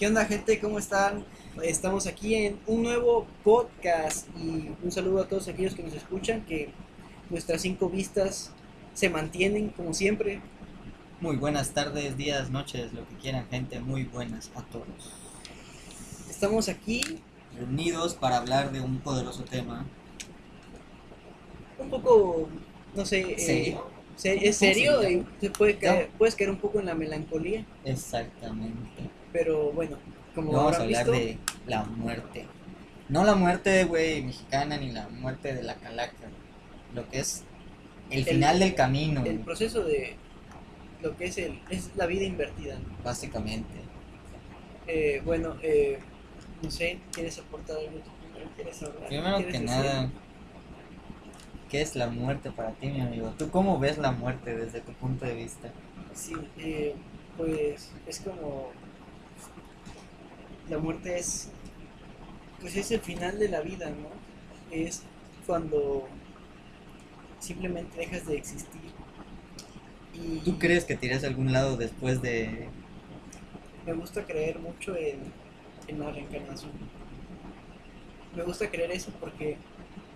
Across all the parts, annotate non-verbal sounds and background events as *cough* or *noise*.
¿Qué onda gente? ¿Cómo están? Estamos aquí en un nuevo podcast y un saludo a todos aquellos que nos escuchan, que nuestras cinco vistas se mantienen como siempre. Muy buenas tardes, días, noches, lo que quieran gente, muy buenas a todos. Estamos aquí Reunidos para hablar de un poderoso tema. un poco, no sé, eh, ¿Serio? se- es ¿Cómo se serio y se puede caer, puedes caer un poco en la melancolía, Exactamente. Pero bueno, como Vamos a hablar visto, de la muerte. No la muerte, güey, mexicana, ni la muerte de la calaca. Lo que es el El- final del camino, el proceso de lo que es el es la vida invertida. ¿no? básicamente. Eh, bueno, eh, no sé, ¿quieres aportar algo primero? ¿Quieres hablar? Primero ¿Quieres que decir? nada, ¿qué es la muerte para ti, mi amigo? ¿Tú cómo ves la muerte desde tu punto de vista? Sí, eh, pues es como la muerte es pues es el final de la vida, ¿no? Es cuando simplemente dejas de existir. Y ¿Tú crees que te irás a algún lado después de me gusta creer mucho en, en la reencarnación. Me gusta creer eso porque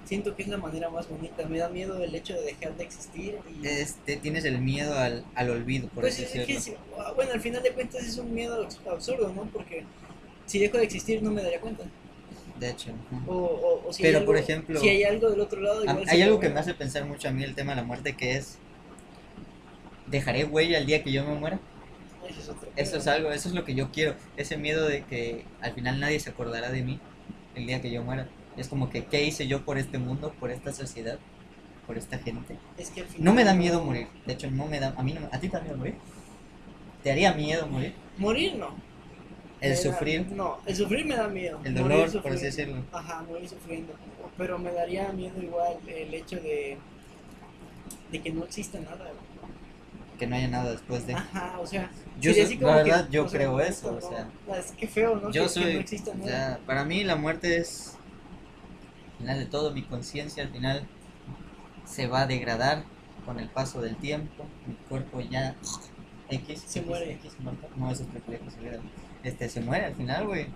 siento que es la manera más bonita. Me da miedo el hecho de dejar de existir y este tienes el miedo al, al olvido, por Pues así es que, sí, bueno, al final de cuentas es un miedo absurdo, ¿no? Porque si dejo de existir no me daría cuenta. De hecho. O, o, o si Pero, hay por algo- ejemplo, si hay algo del otro lado, A- igual Hay algo que me hace pensar mucho a mí el tema de la muerte que es dejaré huella el día que yo me muera. Ese es otro Eso es algo, eso es lo que yo quiero, ese miedo de que al final nadie se acordará de mí el día que yo muera. Es como que qué hice yo por este mundo, por esta sociedad, por esta gente. Es que al final No me da miedo morir, de hecho no me da, a mí no, a ti miedo morir. ¿Te haría miedo morir? Morir no. El Me da- sufrir, no, el sufrir me da miedo. el dolor, por así decirlo. Ajá, morir sufriendo. Pero me daría miedo igual el hecho de, de que no exista nada. Que no haya nada después de... Ajá, o sea. Yo soy- la que, verdad, yo o sea, creo puta, eso, o sea. Es que feo, ¿no? Yo que, soy, que no exista o nada. sea, para mí la muerte es, al final de todo, mi conciencia al final se va a degradar con el paso del tiempo, mi cuerpo ya X, Se X, muere. X, no, eso es triple X, olvídalo. Este, se muere al final, güey.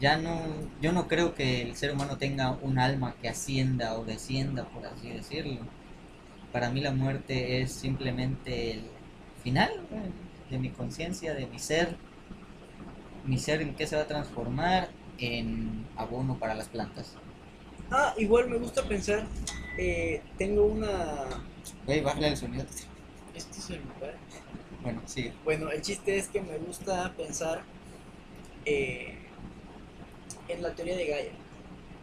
Ya no, yo no creo que el ser humano tenga un alma que ascienda o descienda, por así decirlo. Para mí la muerte es simplemente el final güey, de mi conciencia, de mi ser. Mi ser en qué se va a transformar en abono para las plantas. Ah, igual me gusta pensar, eh, tengo una... Güey, bájale el sonido. Este es el lugar. Bueno, sigue. Bueno, el chiste es que me gusta pensar eh, en la teoría de Gaia.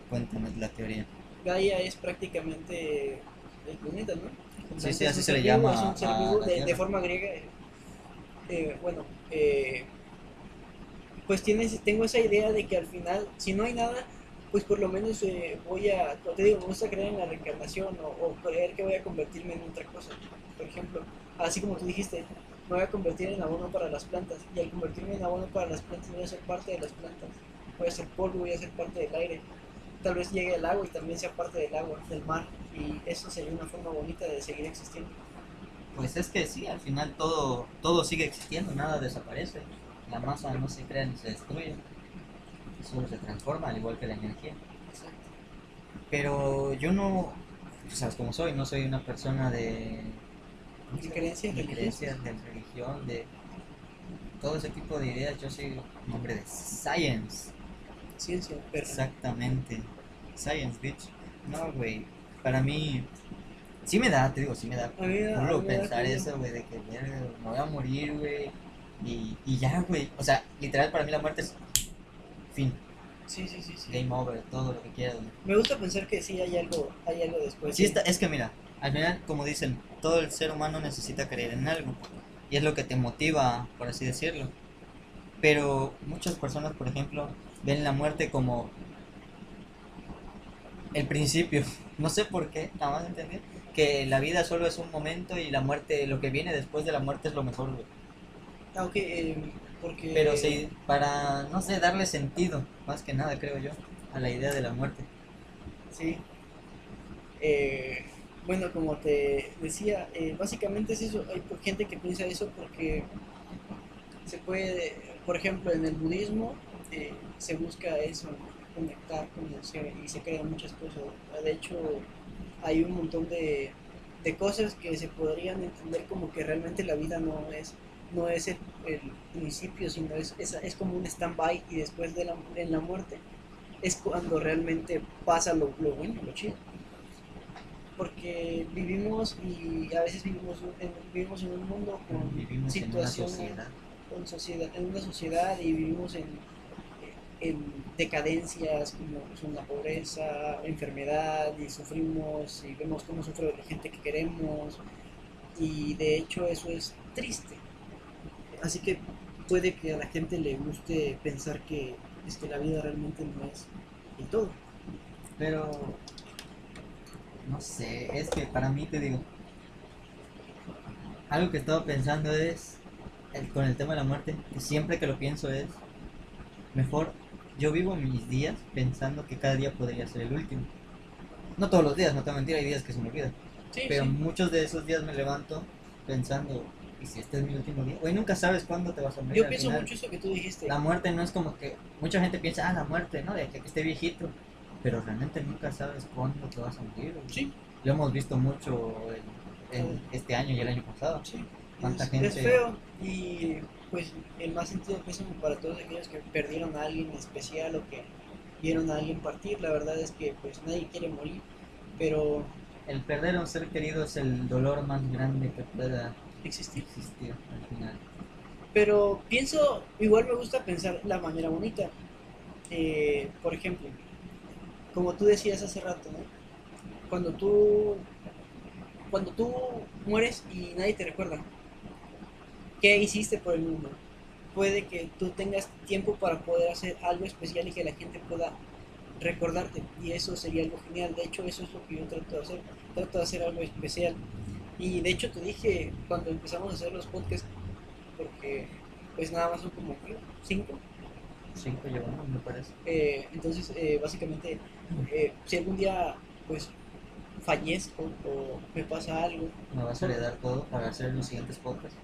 Cuéntame la teoría. Gaia es prácticamente el planeta, ¿no? Sí, sí, así se le llama es un ser vivo de, forma griega. eh, eh, bueno, eh, pues tienes, tengo esa idea de que al final, si no hay nada, pues por lo menos eh, voy a, te digo, me gusta creer en la reencarnación o, o creer que voy a convertirme en otra cosa. Por ejemplo, así como tú dijiste, me voy a convertir en abono para las plantas y al convertirme en abono para las plantas voy a ser parte de las plantas. Voy a ser polvo, voy a ser parte del aire. Tal vez llegue al agua y también sea parte del agua, del mar. Y eso sería una forma bonita de seguir existiendo. Pues es que sí, al final todo, todo sigue existiendo, nada desaparece. La masa no se crea ni se destruye. Solo se transforma, al igual que la energía. Pero yo no, tú sabes cómo soy, no soy una persona de... ¿De creencias de religiosas? creencias, de religión, de todo ese tipo de ideas. Yo soy un hombre de science. Ciencia, perra. Exactamente. Science, bitch. No, güey. Para mí, sí me da, te digo, sí me da me da pensar eso, güey, de que me voy a morir, güey. Y, y ya, güey. O sea, literal, para mí la muerte es fin. Sí, sí, sí, sí. Game over, todo lo que quieras. Me gusta pensar que sí hay algo, hay algo después. Sí, está, es que mira, al final, como dicen, todo el ser humano necesita creer en algo. Y es lo que te motiva, por así decirlo. Pero muchas personas, por ejemplo, ven la muerte como el principio. *laughs* No sé por qué, nada más entender que la vida solo es un momento y la muerte, lo que viene después de la muerte es lo mejor, güey. Aunque, eh, porque... Pero sí, para, no sé, darle sentido, más que nada, creo yo, a la idea de la muerte. Sí. Eh, bueno, como te decía, eh, básicamente es eso. Hay gente que piensa eso porque se puede, por ejemplo, en el budismo eh, se busca eso, conectar con el ser y se crean muchas cosas. De hecho, hay un montón de, de cosas que se podrían entender como que realmente la vida no es no es el, el principio, sino es, es, es como un stand-by y después de la, en la muerte es cuando realmente pasa lo, lo bueno, lo chido. Porque vivimos y a veces vivimos en, vivimos en un mundo con Vivimos en situaciones, sociedad. con sociedad, en una sociedad y vivimos en, en decadencias como son la pobreza, enfermedad y sufrimos y vemos cómo sufre la gente que queremos y de hecho eso es triste. Así que puede que a la gente le guste pensar que es que la vida realmente no es el todo. Pero no sé, es que para mí te digo, algo que estaba pensando es el- con el tema de la muerte, que siempre que lo pienso es mejor yo vivo mis días pensando que cada día podría ser el último. No todos los días, no te voy a mentir, hay días que se me olvidan. Sí, Pero sí. muchos de esos días me levanto pensando, ¿y si este es mi último día? Güey, nunca sabes cuándo te vas a morir. Yo pienso final. mucho eso que tú dijiste. La muerte no es como que mucha gente piensa, ah, la muerte, ¿no? De que esté viejito. Pero realmente nunca sabes cuándo te vas a morir. güey. Sí, Lo hemos visto mucho este año y el año pasado. sí. ¿Cuánta es, gente? es feo y pues el más sentido pésame para todos aquellos que perdieron a alguien especial o que vieron a alguien partir. La verdad es que pues nadie quiere morir, pero El perder a un ser querido es el dolor más grande que pueda existir. existir al final. Pero pienso, igual me gusta pensar la manera bonita. Eh, por ejemplo, como tú decías hace rato, ¿no? Cuando tú, cuando tú mueres y nadie te recuerda, ¿qué hiciste por el mundo? Puede que tú tengas tiempo para poder hacer algo especial y que la gente pueda recordarte. Y eso sería algo genial. De hecho, eso es lo que yo trato de hacer. Trato de hacer algo especial. Y de hecho te dije cuando empezamos a hacer los podcasts, porque pues nada más son como cinco. Cinco llevamos, me parece. Eh, entonces, eh, básicamente, eh, si algún día pues fallezco o me pasa algo, Me vas a heredar todo para hacer los siguientes podcasts.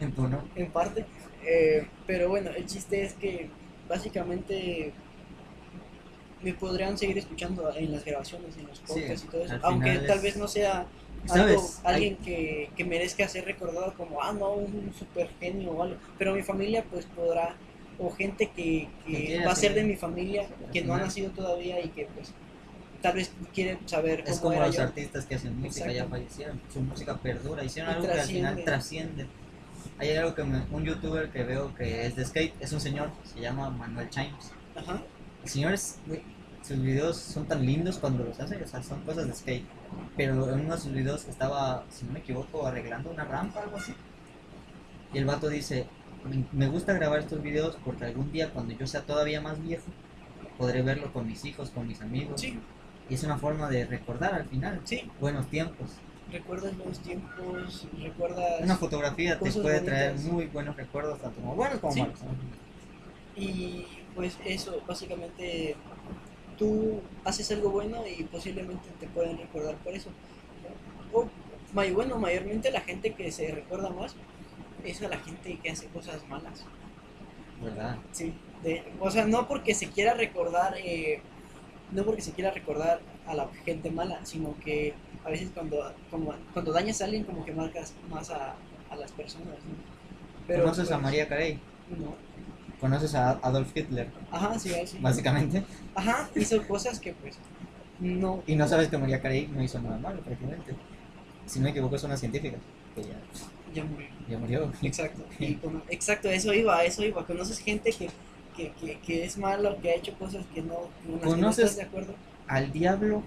*laughs* En parte, eh, pero bueno, el chiste es que básicamente me podrían seguir escuchando en las grabaciones, en los podcasts y todo eso, aunque tal vez no sea algo, alguien que, que merezca ser recordado como, ah, no, un super genio o algo, pero mi familia pues podrá, o gente que, Que va a ser de mi familia, que no ha nacido todavía y que pues tal vez quiere saber cómo Es como era los yo. artistas que hacen música, ya fallecieron, su música perdura, hicieron Y algo que al final trasciende. trasciende. Hay algo que me- un youtuber que veo que es de skate, es un señor, se llama Manuel Chimes. Ajá, El señor es, güey, sus videos son tan lindos cuando los hace, o sea, son cosas de skate. Pero en uno de sus videos estaba, si no me equivoco, arreglando una rampa, algo así. Y el vato dice, "Me- gusta grabar estos videos porque algún día cuando yo sea todavía más viejo, podré verlo con mis hijos, con mis amigos. sí, Y es una forma de recordar al final sí, buenos tiempos. recuerdas los tiempos, recuerdas... Una fotografía te puede traer muy buenos recuerdos, tanto como buenos como Sí. malos. Y pues eso, básicamente tú haces algo bueno y posiblemente te pueden recordar por eso. O, bueno, mayormente la gente que se recuerda más es a la gente que hace cosas malas. ¿Verdad? Sí. De, o sea, no porque se quiera recordar, eh, no porque se quiera recordar a la gente mala, sino que a veces cuando, como, cuando dañas a alguien como que marcas más a, a las personas. ¿no? ¿Conoces a pues, María Carey? No. ¿Conoces a Adolf Hitler? Ajá, sí, sí. Básicamente. Ajá, hizo cosas que pues no. Y no sabes que María Carey no hizo nada malo, prácticamente. Si no me equivoco, es una científica. Que ya, Ya murió. Ya murió. *laughs* Exacto. Y como- exacto, eso iba, eso iba. Conoces gente que, que, que, que es malo, que ha hecho cosas que no, con las que no ¿Conoces? estás de acuerdo. Al diablo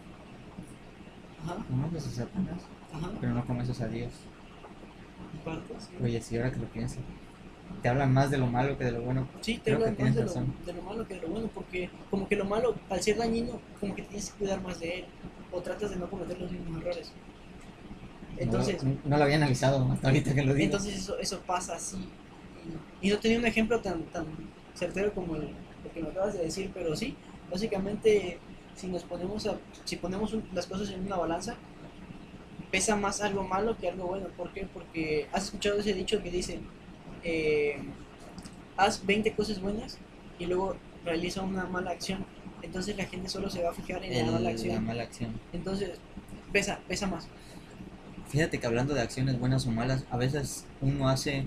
Ajá, conoces a Satanás, ajá. pero no conoces a Dios. sí. Oye, si ahora que lo pienso, te hablan más de lo malo que de lo bueno. Sí, te creo que hablan más de lo, de lo malo que de lo bueno, porque como que lo malo, al ser dañino, como que tienes que cuidar más de él, o tratas de no cometer los mismos errores. Entonces, no, no lo había analizado hasta ahorita que lo digo. Entonces eso, eso pasa así. Y, no tenía un ejemplo tan, tan certero como el, que me acabas de decir, pero sí, básicamente si nos ponemos a, si ponemos un- las cosas en una balanza, pesa más algo malo que algo bueno. ¿Por qué? Porque has escuchado ese dicho que dice, eh, haz 20 cosas buenas y luego realiza una mala acción. Entonces la gente solo se va a fijar en El- la mala la acción. mala acción. Entonces, pesa, pesa más. Fíjate que hablando de acciones buenas o malas, a veces uno hace,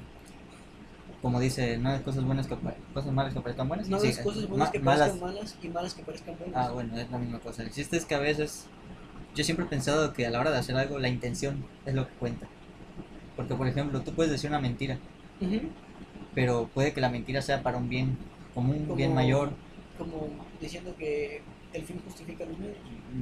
como dice, no hay cosas buenas que cosas malas que parezcan buenas. No Sí, las cosas buenas ma- que malas. parezcan malas y malas que parezcan buenas. Ah, bueno, es la misma cosa. El chiste es que a veces yo siempre he pensado que a la hora de hacer algo la intención es lo que cuenta. Porque por ejemplo, tú puedes decir una mentira, Ujú. pero puede que la mentira sea para un bien, como un Como- bien mayor, Como diciendo que el fin justifica los medios.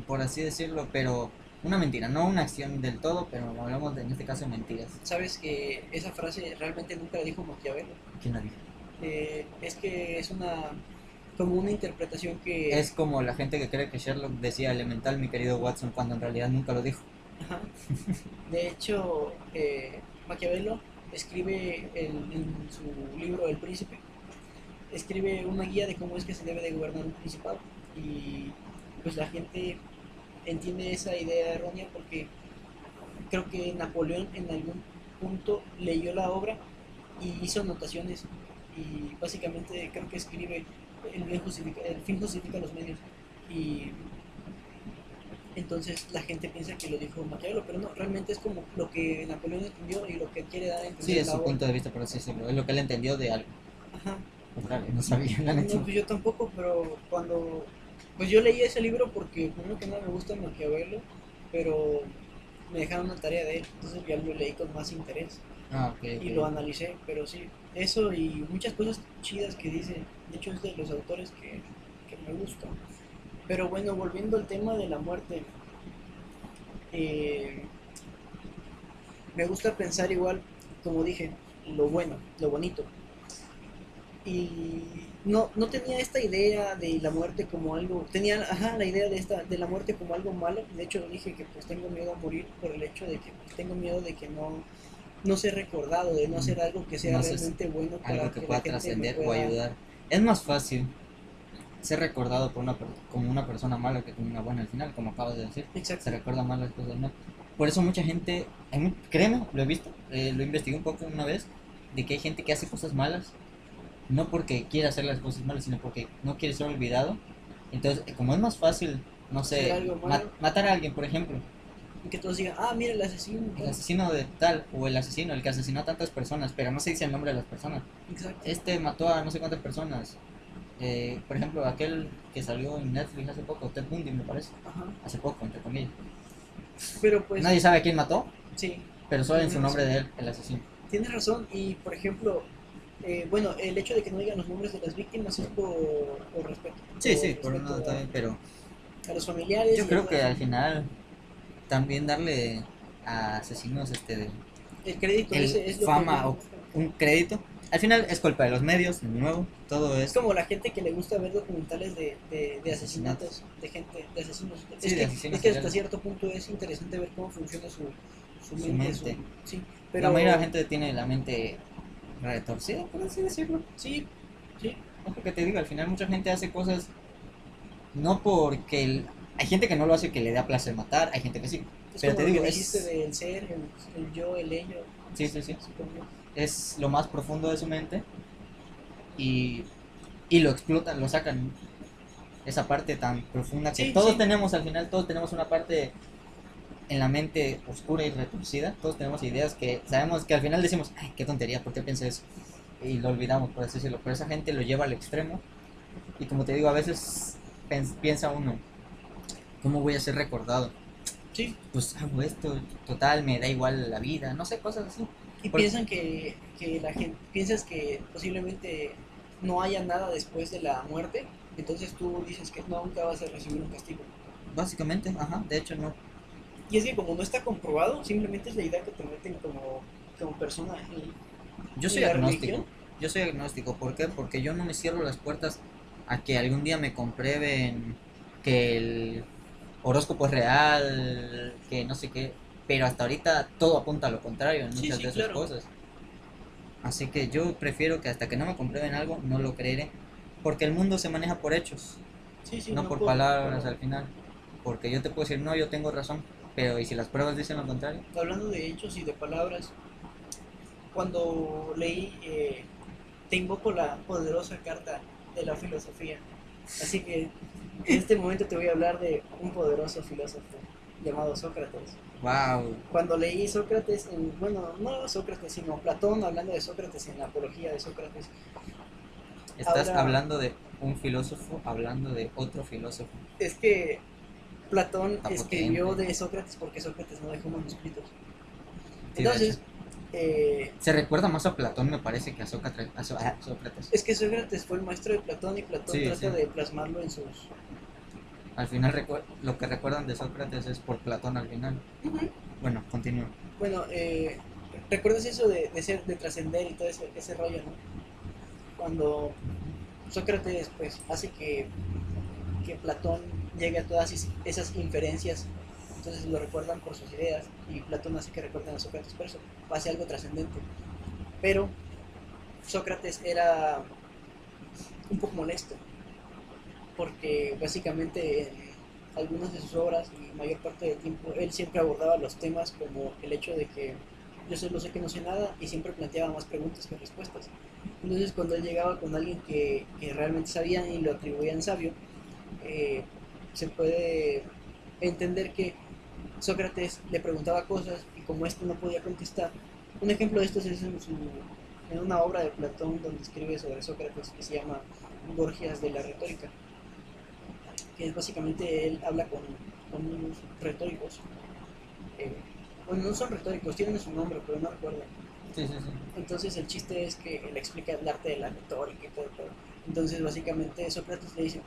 por así decirlo, pero una mentira, no una acción del todo, pero hablamos de, en este caso de mentiras. Sabes que esa frase realmente nunca la dijo Maquiavelo. ¿Quién la dijo? Eh, es que es una como una interpretación que Es como la gente que cree que Sherlock decía elemental, mi querido Watson, cuando en realidad nunca lo dijo. Ajá. De hecho, eh, Maquiavelo escribe en, en su libro El Príncipe, escribe una guía de cómo es que se debe de gobernar un principado. Y pues la gente entiende esa idea errónea porque creo que Napoleón en algún punto leyó la obra y hizo anotaciones y básicamente creo que escribe el, bien justifica- el fin justifica los medios y entonces la gente piensa que lo dijo Maquiavelo, pero no, realmente es como lo que Napoleón entendió y lo que quiere dar a entender Sí, es su obra. punto de vista, por así decirlo. Es lo que él entendió de algo. Ajá. Ojalá, no sabía, la. No, pues yo tampoco, pero cuando pues yo leí ese libro porque primero que nada me gusta Maquiavelo, pero me dejaron una tarea de él, entonces ya lo leí con más interés Ah, ok, y lo analicé, pero sí, eso y muchas cosas chidas que dice, de hecho es de los autores que, que me gustan. Pero bueno, volviendo al tema de la muerte, eh, me gusta pensar igual, como dije, lo bueno, lo bonito. Y no, no tenía esta idea de la muerte como algo, tenía ajá, la idea de, esta, de la muerte como algo malo, de hecho dije que pues tengo miedo a morir por el hecho de que pues, tengo miedo de que no, no ser recordado, de no hacer algo que sea No realmente bueno para Algo que pueda trascender o ayudar. Es más fácil ser recordado por una, como una persona mala que como una buena al final, como acabas de decir. Exacto. Se recuerda mal las cosas mal. Por eso mucha gente, créeme, lo he visto, eh, lo investigué un poco una vez, de que hay gente que hace cosas malas, no porque quiera hacer las cosas malas, sino porque no quiere ser olvidado. Entonces, eh, como es más fácil, no sé, matar a alguien, por ejemplo, Y que todos digan, ah, mira el asesino. el asesino de tal, o el asesino, el que asesinó a tantas personas, pero no se dice el nombre de las personas. Exacto. Este mató a no sé cuántas personas. Eh, por ejemplo, aquel que salió en Netflix hace poco, Ted Bundy, me parece. Ajá. Hace poco, entre comillas. Pero pues, Nadie sabe a quién mató, sí, pero solo en su nombre de él, el asesino. tienes razón. Y por ejemplo, eh, bueno, el hecho de que no digan los nombres de las víctimas es por, por respeto. Sí, sí, por también, pero a los familiares. yo creo que al final también darle a asesinos este el crédito el ese es lo fama que o un crédito. Al final es culpa de los medios, de nuevo, todo es es como la gente que le gusta ver documentales de, de, de asesinatos, de gente, de asesinos. Sí, es, de que, asesinos es que hasta cierto punto es interesante ver cómo funciona su, su Su mente. su- mente. sí, pero la mayoría de la gente tiene la mente retorcida, por así decirlo. Sí, sí, Es lo que te digo, al final mucha gente hace cosas no porque el- hay gente que no lo hace que le da placer matar, hay gente que sí. es Pero como te digo, que es- del ser, el, el yo, el ello. Sí, sí, sí. supongo. Es lo más profundo de su mente y, y lo explotan, lo sacan. Esa parte tan profunda que Sí, todos sí. tenemos al final, todos tenemos una parte en la mente oscura y retorcida. Todos tenemos ideas que sabemos que al final decimos, ay, qué tontería, ¿por qué pensé eso? Y lo olvidamos, por así decirlo. Pero esa gente lo lleva al extremo. Y como te digo, a veces piensa uno, ¿cómo voy a ser recordado? Sí, Pues hago esto, total, me da igual la vida, no sé, cosas así. y piensan que, que la gente, piensas que posiblemente no haya nada después de la muerte, entonces tú dices que nunca vas a recibir un castigo. Básicamente, ajá, de hecho no. Y es que como no está comprobado, simplemente es la idea que te meten como, como persona. Y, Yo soy ¿Y la agnóstico. religión? Yo soy agnóstico. ¿Por qué? Porque yo no me cierro las puertas a que algún día me comprueben que el horóscopo es real, que no sé qué. Pero hasta ahorita todo apunta a lo contrario en muchas sí, de esas claro. cosas. Así que yo prefiero que hasta que no me comprueben algo, no lo creeré. Porque el mundo se maneja por hechos, sí, sí, no, por palabras al final. Porque yo te puedo decir, no, yo tengo razón. Pero ¿y si las pruebas dicen lo contrario? Hablando de hechos y de palabras, cuando leí eh, te invoco la poderosa carta de la filosofía. Así que en este momento te voy a hablar de un poderoso filósofo llamado Sócrates. Wow. Cuando leí Sócrates, en- bueno, no Sócrates, sino Platón hablando de Sócrates en la apología de Sócrates, Estás Ahora- hablando de un filósofo hablando de otro filósofo. es que Platón escribió de Sócrates porque Sócrates no dejó manuscritos. Entonces, eh, Se recuerda más a Platón, me parece, que a Sócrates. a Sócrates. es que Sócrates fue el maestro de Platón y Platón Sí, trata sí. de plasmarlo en sus... Al final, lo que recuerdan de Sócrates es por Platón al final. Bueno, continúa. Bueno, eh, ¿recuerdas eso de, de ser, de trascender y todo ese, ese rollo, no? Cuando Sócrates, pues, hace que, que Platón llegue a todas es- esas inferencias, entonces lo recuerdan por sus ideas, y Platón hace que recuerden a Sócrates por eso, pase algo trascendente. Pero Sócrates era un poco molesto, porque básicamente en algunas de sus obras y mayor parte del tiempo él siempre abordaba los temas como el hecho de que yo solo sé que no sé nada y siempre planteaba más preguntas que respuestas. Entonces cuando él llegaba con alguien que, que realmente sabía y lo atribuían sabio, eh, se puede entender que Sócrates le preguntaba cosas y como éste no podía contestar, un ejemplo de esto es en, su, en una obra de Platón donde escribe sobre Sócrates que se llama Gorgias de la retórica, que es básicamente él habla con, con unos retóricos. eh, bueno, no son retóricos, tienen su nombre, pero no recuerdo. Sí, sí, sí. Entonces el chiste es que él explica el arte de la retórica y todo, todo. Entonces básicamente Sócrates le dice,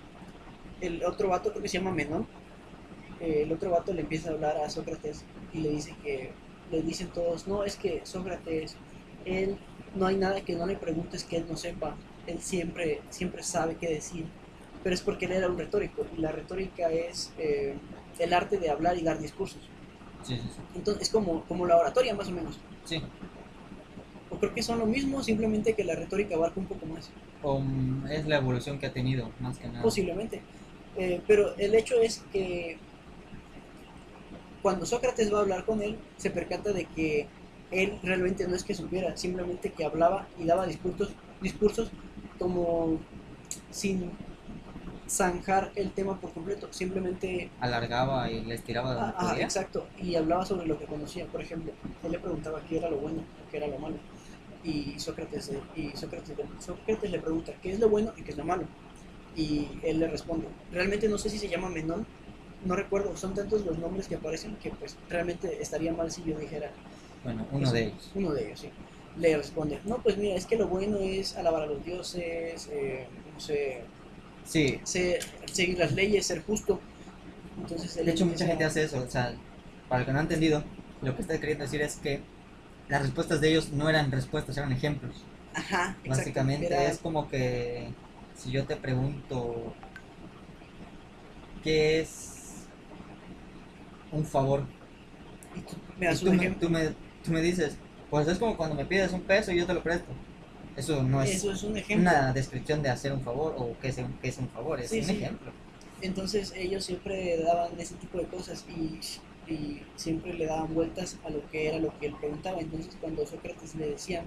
el otro vato creo que se llama Menón, eh, el otro vato le empieza a hablar a Sócrates y le dice que, le dicen todos, no, es que Sócrates, él, no hay nada que no le preguntes que él no sepa, él siempre, siempre sabe qué decir, pero es porque él era un retórico y la retórica es eh, el arte de hablar y dar discursos. Sí, sí, sí. Entonces es como, como la oratoria más o menos. Sí. O creo que son lo mismo, simplemente que la retórica abarca un poco más, O, mm, es la evolución que ha tenido, más que nada. posiblemente. Eh, pero el hecho es que cuando Sócrates va a hablar con él, se percata de que él realmente no es que supiera, simplemente que hablaba y daba discursos, discursos como sin zanjar el tema por completo, simplemente Alargaba y les tiraba donde Ah, podía. exacto, y hablaba sobre lo que conocía. Por ejemplo, él le preguntaba qué era lo bueno qué era lo malo. Y Sócrates, y Sócrates, Sócrates le pregunta qué es lo bueno y qué es lo malo. Y él le responde, realmente no sé si se llama Menón, no recuerdo, son tantos los nombres que aparecen que pues realmente estaría mal si yo dijera Bueno, uno eso. de ellos. Uno de ellos, sí. Le responde, no, pues mira, es que lo bueno es alabar a los dioses, eh, no sé, Sí, se- seguir las leyes, ser justo. Entonces, de hecho mucha gente hace eso. O sea, para el que no ha entendido, lo que está queriendo decir es que las respuestas de ellos no eran respuestas, eran ejemplos. Ajá, Básicamente era- es como que si yo te pregunto qué es un favor y tú me das y tú, un me, tú, me, tú me dices, pues es como cuando me pides un peso y yo te lo presto. Eso no es Eso es un ejemplo. una descripción de hacer un favor o qué es un, qué es un favor, es Sí, un sí. ejemplo. Entonces ellos siempre daban ese tipo de cosas y, y siempre le daban vueltas a lo que era lo que él preguntaba. Entonces cuando Sócrates le decía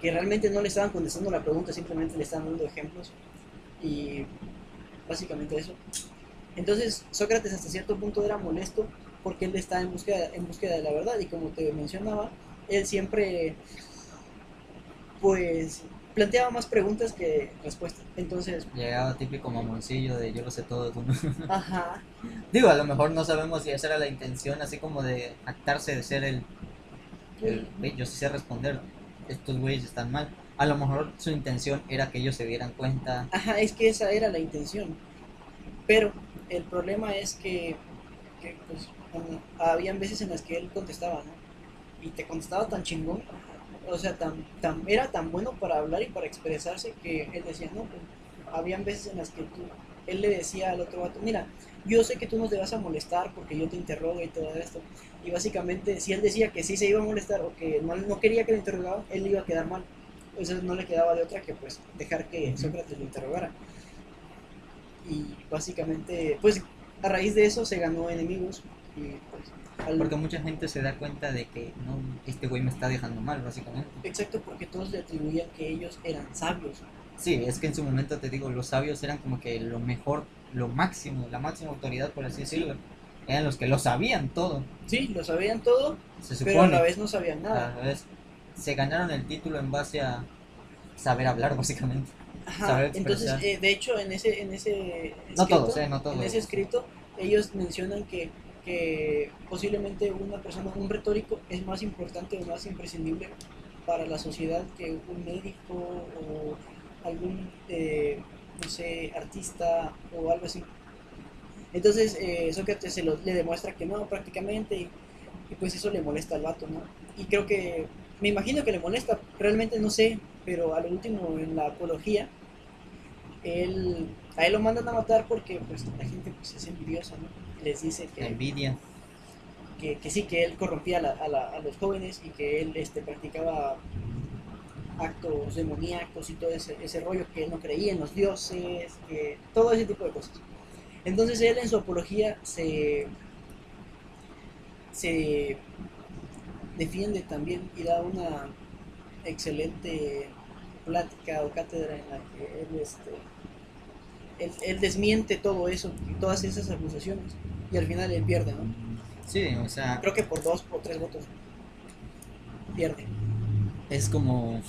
que realmente no le estaban contestando la pregunta, simplemente le estaban dando ejemplos y básicamente eso. Entonces Sócrates hasta cierto punto era molesto porque él estaba en búsqueda, en búsqueda de la verdad y como te mencionaba, él siempre pues planteaba más preguntas que respuestas. Entonces, Llegaba típico mamoncillo de yo lo sé todo, tú no. *laughs* ajá, Digo, a lo mejor no sabemos si esa era la intención, así como de actarse de ser el, el "Ve, yo sí sé responder, estos güeyes están mal. A lo mejor su intención era que ellos se dieran cuenta. Ajá, es que esa era la intención. Pero el problema es que, que, pues, um, habían veces en las que él contestaba, ¿no? Y te contestaba tan chingón, o sea, tan, tan, era tan bueno para hablar y para expresarse que él decía, no, pues, habían veces en las que él le decía al otro vato, mira, yo sé que tú no te vas a molestar porque yo te interrogo y todo esto. Y básicamente, si él decía que sí se iba a molestar o que no, no quería que lo interrogaban, él iba a quedar mal. Entonces no le quedaba de otra que pues dejar que. Sócrates lo interrogara. Y básicamente, pues a raíz de eso se ganó enemigos Y pues, al- Porque mucha gente se da cuenta de que no, este güey me está dejando mal, básicamente. Exacto, porque todos le atribuían que ellos eran sabios. Sí, es que en su momento te digo, los sabios eran como que lo mejor, lo máximo, la máxima autoridad, por así decirlo. Eran los que lo sabían todo, Sí, lo sabían todo, se pero a la vez no sabían A nada. la vez, se ganaron el título en base a saber hablar, *laughs* básicamente. Ajá, saber entonces, eh, de hecho, en ese, en ese No escrito, todos, eh, no todos. en ese escrito, ellos mencionan que, que posiblemente una persona, un retórico, es más importante o más imprescindible para la sociedad que un médico o algún, eh, no sé, artista o algo así. Entonces, eh, Sócrates se lo, le demuestra que no, prácticamente, y, y pues eso le molesta al vato, ¿no? Y creo que, me imagino que le molesta, realmente no sé, pero a lo último en la apología, él, a él lo mandan a matar porque pues la gente pues, es envidiosa, ¿no? Les dice La que, envidia. que, que sí, que él corrompía a, la- a la- a los jóvenes y que él este, practicaba actos demoníacos y todo ese, ese rollo, que él no creía en los dioses, que todo ese tipo de cosas. Entonces él en su apología se, se defiende también y da una excelente plática o cátedra en la que él, este, él, él desmiente todo eso, todas esas acusaciones y al final él pierde, ¿no? Sí, o sea, Creo que por dos o tres votos pierde. es como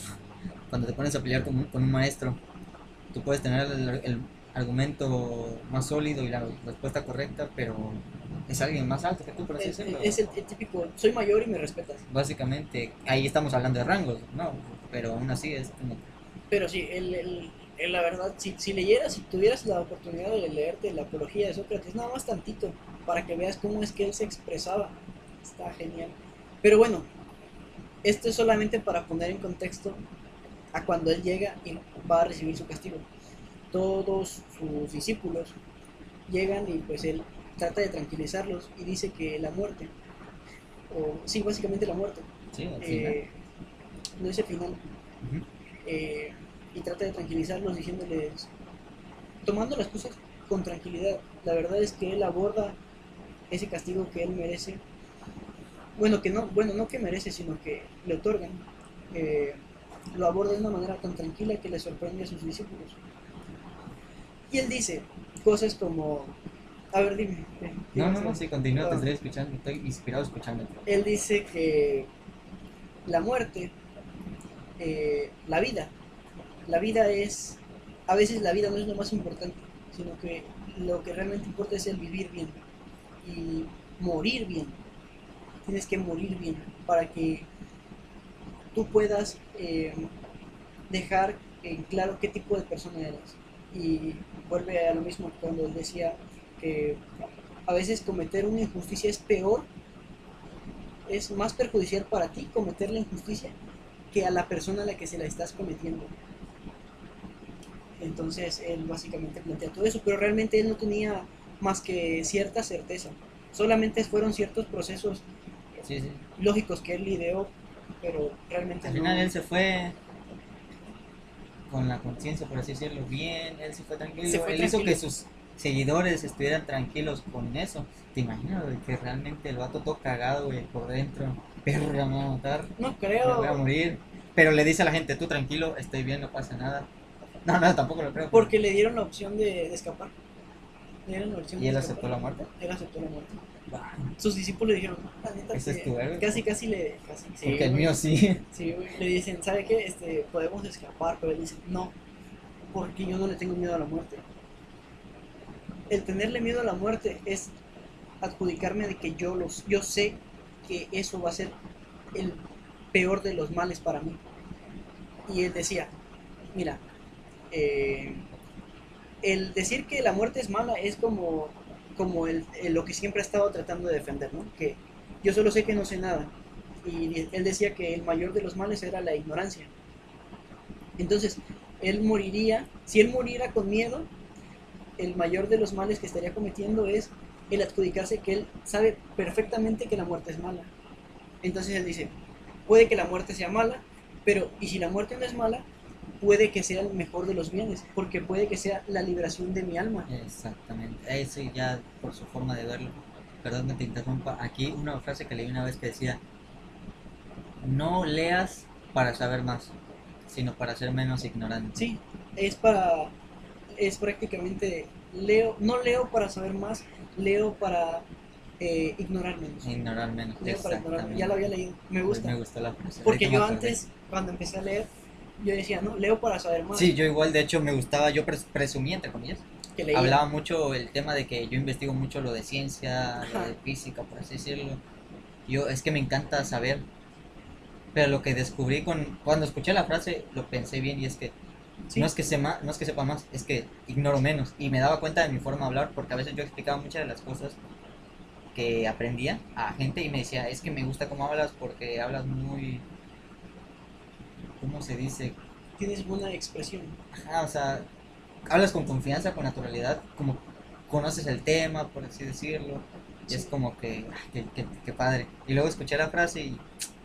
cuando te pones a pelear con un, con un maestro. Tú puedes tener el, el argumento más sólido y la respuesta correcta, pero es alguien más alto que tú, por así Es, decirlo. es el, el típico, soy mayor y me respetas. Básicamente, ahí estamos hablando de rangos, ¿no? Pero aún así es como... Pero sí, el, el- el- la verdad, si, si leyeras, si tuvieras la oportunidad de leerte la apología de Sócrates, nada más tantito, para que veas cómo es que él se expresaba, está genial. Pero bueno, esto es solamente para poner en contexto a cuando él llega y va a recibir su castigo. Todos sus discípulos llegan y pues él trata de tranquilizarlos y dice que la muerte, o sí, básicamente la muerte, Sí, eh, no es el final, eh, y trata de tranquilizarlos diciéndoles, tomando las cosas con tranquilidad. La verdad es que él aborda ese castigo que él merece. Bueno, que no, bueno, no que merece, sino que le otorgan. eh, lo aborda de una manera tan tranquila que le sorprende a sus discípulos. Y él dice cosas como, a ver, dime. No, no, no, sí. sí, continúa, te Ah. estoy escuchando, estoy inspirado escuchándote. Él dice que la muerte, eh, la vida, la vida es, a veces la vida no es lo más importante, sino que lo que realmente importa es el vivir bien y morir bien. Tienes que morir bien para que tú puedas eh, dejar en claro qué tipo de persona eres. Y vuelve a lo mismo cuando él decía que a veces cometer una injusticia es peor es más perjudicial para ti cometer la injusticia que a la persona a la que se la estás cometiendo. Entonces él básicamente plantea todo eso, pero realmente él no tenía más que cierta certeza. Solamente fueron ciertos procesos Sí, sí. lógicos que él ideó, pero realmente Al no. final él se fue con la conciencia, por así decirlo, bien, él se fue tranquilo. Se fue él hizo que sus seguidores estuvieran tranquilos con eso. ¿Te imaginas güey, que realmente el vato todo cagado, güey, por dentro? *laughs* Perra, me va a matar, No me creo, voy a morir. Pero le dice a la gente, tú tranquilo, estoy bien, no pasa nada. No, no, tampoco lo creo. porque le dieron la opción de, de escapar. Le dieron la opción ¿Y de él escapar. aceptó la muerte? Él aceptó la muerte. Sus discípulos le dijeron, "No, la neta, Ese es que tu héroe. casi, casi le... Casi, sí, Porque el güey". mío sí. Sí, güey, le dicen, ¿sabe qué? Este, podemos escapar, pero él dice, no, porque yo no le tengo miedo a la muerte. El tenerle miedo a la muerte es adjudicarme de que yo los, yo sé que eso va a ser el peor de los males para mí. Y él decía, mira, eh, el decir que la muerte es mala es como, como el, lo que siempre ha estado tratando de defender, ¿no? Que yo solo sé que no sé nada. Y él decía que el mayor de los males era la ignorancia. Entonces, él moriría, si él muriera con miedo, el mayor de los males que estaría cometiendo es el adjudicarse que él sabe perfectamente que la muerte es mala. Entonces él dice, puede que la muerte sea mala, pero y si la muerte no es mala, puede que sea el mejor de los bienes, porque puede que sea la liberación de mi alma. Exactamente. Eso ya por su forma de verlo. perdón que te interrumpa, aquí una frase que leí una vez que decía, no leas para saber más, sino para ser menos ignorante. Sí, es para, es prácticamente, leo, no leo para saber más, leo para eh, ignorar menos. Ignorar menos. Leo para ignorar. Ya lo había leído, me gusta. Me gustó la frase. Porque yo antes, cuando empecé a leer, yo decía, no, leo para saber más. Sí, yo igual, de hecho, me gustaba, yo pres- presumí, entre comillas, hablaba mucho el tema de que yo investigo mucho lo de ciencia, lo de física, por así decirlo. Yo, es que me encanta saber. Pero lo que descubrí con, cuando escuché la frase, lo pensé bien y es que Sí. no es que sepa, no es que sepa más, es que ignoro menos. Y me daba cuenta de mi forma de hablar, porque a veces yo explicaba muchas de las cosas que aprendía a gente y me decía, es que me gusta cómo hablas porque hablas muy, ¿cómo se dice? Tienes buena expresión. Ajá, o sea, hablas con confianza, con naturalidad, como conoces el tema, por así decirlo. Y es como que, qué, qué- qué padre. Y luego escuché la frase y,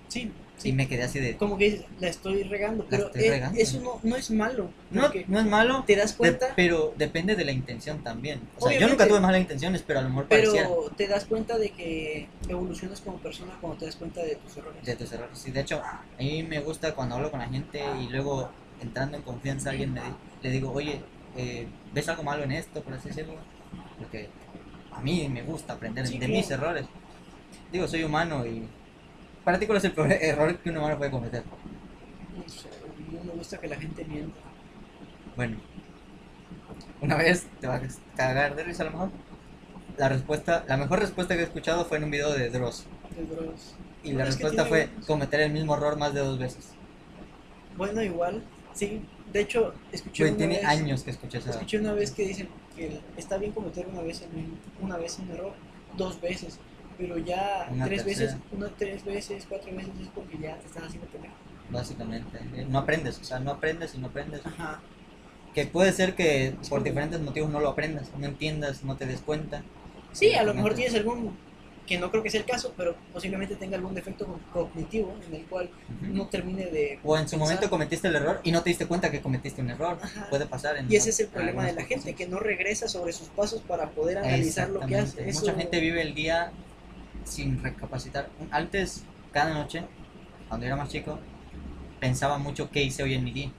Sí, y sí. me quedé así de, Como que la estoy regando, pero estoy eh, regando. eso no, no es malo. no, no es malo, te das de- cuenta, pero depende de la intención también. O sea, yo nunca tuve malas intenciones, pero a lo mejor pero pareciera te das cuenta de que evolucionas como persona cuando te das cuenta de tus errores. de tus errores. Sí, de hecho, a mí me gusta cuando hablo con la gente y luego entrando en confianza alguien me le digo, oye, eh, ¿ves algo malo en esto, por así decirlo? Porque a mí me gusta aprender Sí, de claro. mis errores. Digo, soy humano y para ti cuál es el peor error que un humano puede cometer. No sé, no me gusta que la gente mienta. Bueno, una vez te vas a cagar de risa a lo mejor. La respuesta, la mejor respuesta que he escuchado fue en un video de Dross. de Dross. Y la respuesta fue cometer el mismo error más de dos veces. Bueno, igual, sí. De hecho, escuché una tiene vez, años que escuché esa. escuché una vez que dicen que está bien cometer una vez una vez un error, dos veces, pero ya Una tres tercera. veces, una tres veces, cuatro veces es porque ya te están haciendo pendejo. Básicamente, eh, no aprendes, o sea, no aprendes y no aprendes. Ajá. Que puede ser que por diferentes motivos no lo aprendas, no entiendas, no te des cuenta. Sí, a lo mejor tienes algún, que no creo que sea el caso, pero posiblemente tenga algún defecto co- cognitivo en el cual no termine de... O en su pensar. momento cometiste el error y no te diste cuenta que cometiste un error. Ajá. Puede pasar. En Y ese es el problema de la gente, que no regresa sobre sus pasos para poder analizar lo que hace. Eso- Mucha gente vive el día sin recapacitar. Antes, cada noche, cuando era más chico, pensaba mucho qué hice hoy en mi día.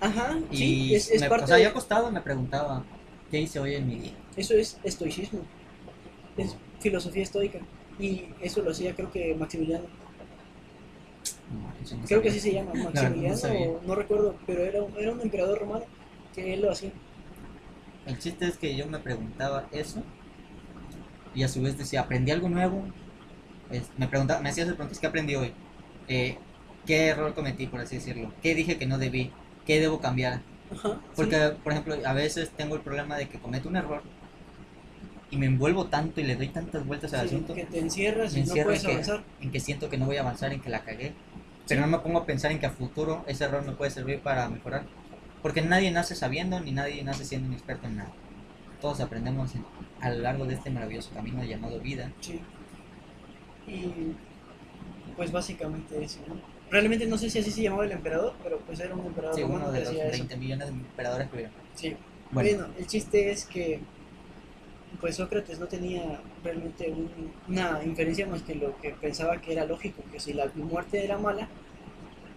Ajá, Y sí, es, es me, parte o sea, de- yo acostado me preguntaba qué hice hoy en mi día. Eso es estoicismo, es filosofía estoica. Y eso lo hacía creo que Maximiliano. No, no Creo que así se llama, *laughs* no Maximiliano, sabía. o no recuerdo, pero era un, era un emperador romano que él lo hacía. El chiste es que yo me preguntaba eso y a su vez decía, aprendí algo nuevo. Es- me preguntaba, me hacía esas preguntas, ¿qué aprendí hoy? Eh, ¿Qué error cometí, por así decirlo? ¿Qué dije que no debí? ¿Qué debo cambiar? Ajá, Porque, sí. por ejemplo, a veces tengo el problema de que cometo un error y me envuelvo tanto y le doy tantas vueltas al Sí, asunto que te encierras y no puedes en que- avanzar. en que siento que no voy a avanzar, en que la cagué. Pero no me pongo a pensar en que a futuro ese error me puede servir para mejorar. Porque nadie nace sabiendo ni nadie nace siendo un experto en nada. Todos aprendemos en- a lo largo de este maravilloso camino llamado vida. Sí. Y pues básicamente eso. ¿no? Realmente no sé si así se llamaba el emperador, pero pues era un emperador Sí, uno de los hacía eso. 20 millones de emperadores que hubieron. Sí. Bueno, Bueno, el chiste es que pues Sócrates no tenía realmente un- una inferencia más que lo que pensaba que era lógico, que si la muerte era mala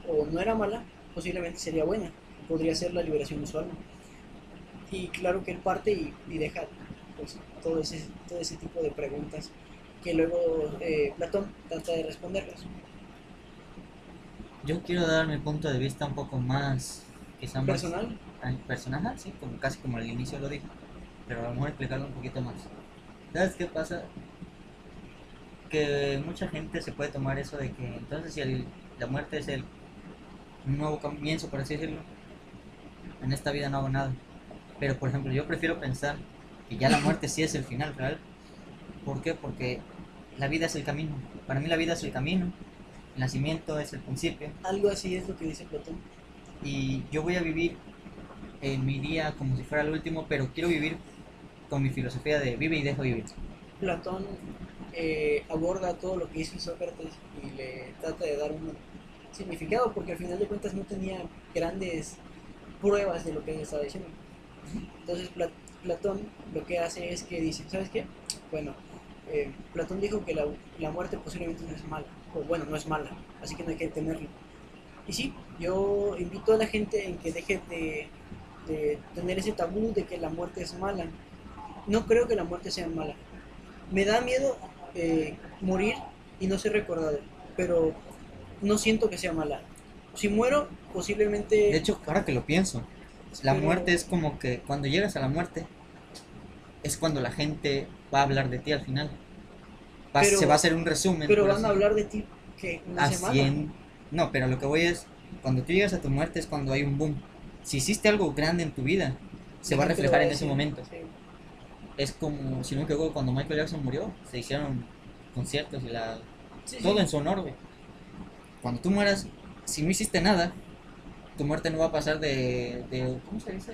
o no era mala, posiblemente sería buena, podría ser la liberación de su alma. Y claro que él parte y, y deja pues, todo, ese, todo ese tipo de preguntas que luego eh, Platón trata de responderlas. yo quiero dar mi punto de vista un poco más, quizá más Personal, personal, sí, como casi como al inicio lo dije, pero a lo mejor explicarlo un poquito más. ¿Sabes qué pasa? Que mucha gente se puede tomar eso de que entonces si el- la muerte es el un nuevo comienzo, por así decirlo, en esta vida no hago nada. Pero por ejemplo, yo prefiero pensar que ya la muerte sí es el final real. ¿Por qué? Porque la vida es el camino. Para mí la vida es el camino, el nacimiento es el principio algo así es lo que dice Platón. y yo voy a vivir en mi día como si fuera el último, pero quiero vivir con mi filosofía de vive y deja vivir. Platón eh, aborda todo lo que hizo Sócrates y le trata de dar un significado porque al final de cuentas no tenía grandes pruebas de lo que él estaba diciendo. Entonces Pla- Platón lo que hace es que dice, ¿sabes qué? bueno, eh, Platón dijo que la, la muerte posiblemente no es mala, o bueno, no es mala, así que no hay que temerla. Y sí, yo invito a la gente en que deje de, de tener ese tabú de que la muerte es mala. No creo que la muerte sea mala. Me da miedo eh, morir y no ser recordado, pero no siento que sea mala. Si muero, posiblemente... De hecho, ahora que lo pienso, la muerte es como que cuando llegas a la muerte, es cuando la gente va a hablar de ti al final. Va- Pero- se va a hacer un resumen. Pero van a hablar de ti que no a sea mala. 100. No, pero lo que voy es, cuando tú llegas a tu muerte es cuando hay un boom. Si hiciste algo grande en tu vida, se va a reflejar en ese momento. sí. Es como, si no me equivoco, cuando Michael Jackson murió, se hicieron conciertos y la, Sí, sí. todo en su honor, güey. Cuando tú mueras, si no hiciste nada, tu muerte no va a pasar de, de ¿cómo se dice?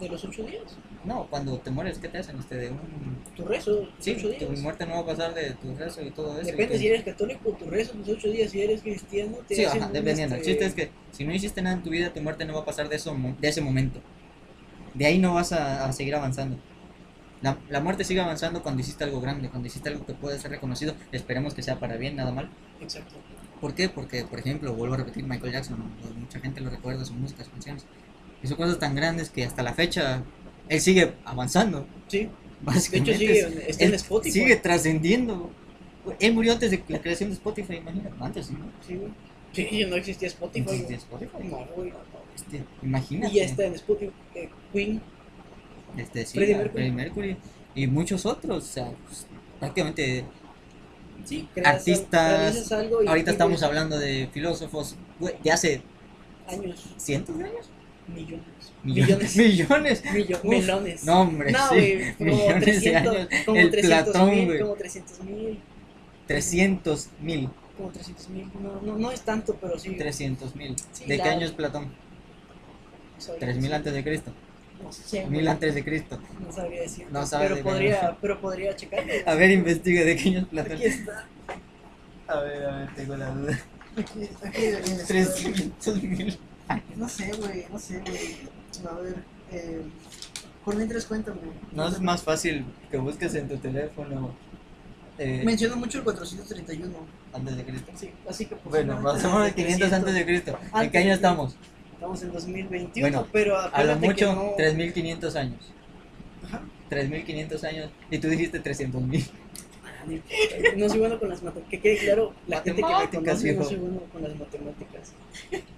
De los ocho días. No, cuando te mueres, ¿qué te hacen? Este, de un... Tu rezo, los Sí, ocho tu días. muerte no va a pasar de tu rezo y todo eso. Depende que- si eres católico, tu rezo, tus ocho días. Si eres cristiano, te Sí, hacen ajá, dependiendo. El este, chiste es que si no hiciste nada en tu vida, tu muerte no va a pasar de, eso, de ese momento. De ahí no vas a, a seguir avanzando. La, la muerte sigue avanzando cuando hiciste algo grande, cuando hiciste algo que puede ser reconocido. Esperemos que sea para bien, nada mal. Exacto. ¿Por qué? Porque, por ejemplo, vuelvo a repetir, Michael Jackson, ¿no? mucha gente lo recuerda, su música, sus canciones. Hizo cosas tan grandes que hasta la fecha él sigue avanzando. Sí. De Básicamente hecho, sigue, está en Spotify. sigue trascendiendo. Él murió antes de la creación de Spotify, imagínate. Antes, ¿no? Sí, güey. Sí, no existía Spotify. De güey. Spotify. No, güey. Este, imagínate. Y está en Spotify. eh, Queen. Este, sí, Freddie a Mercury. Freddie Mercury y muchos otros, o sea, pues, prácticamente Sí, creas- Artistas, algo ahorita estamos hablando de filósofos de hace Años, cientos de años, millones. millones, Millones. millones, no hombre, No, sí, *laughs* como millones 300, de años, como el 300 Platón, mil, como 300 mil, 300 mil, como 300 mil, no, no, no es tanto, pero sí. 300 mil, Sí, ¿de qué año es Platón? sabría 3000 decir. antes de Cristo, No sé, 1000 antes de Cristo, no sabría decir. No pero de podría, pero podría checarle. a ver, investiga de qué año es Platón, Aquí está. a ver, a ver, tengo la duda, Aquí, aquí debería estar. 300 mil, No sé, güey, no sé, güey. A ver, eh, por mientras cuéntame. no es más fácil que busques en tu teléfono eh, Menciono mucho el 431. antes de Cristo. Sí, así que Bueno, posiblemente más o menos desde 500 antes de Cristo. ¿En qué año estamos? Estamos en 2021, Bueno, pero A lo mucho, no... 3500 años. Ajá. 3500 años. Y tú dijiste 300 mil. No soy bueno con las matemáticas. Que quede claro, la gente que me conoce no soy bueno con las matemáticas.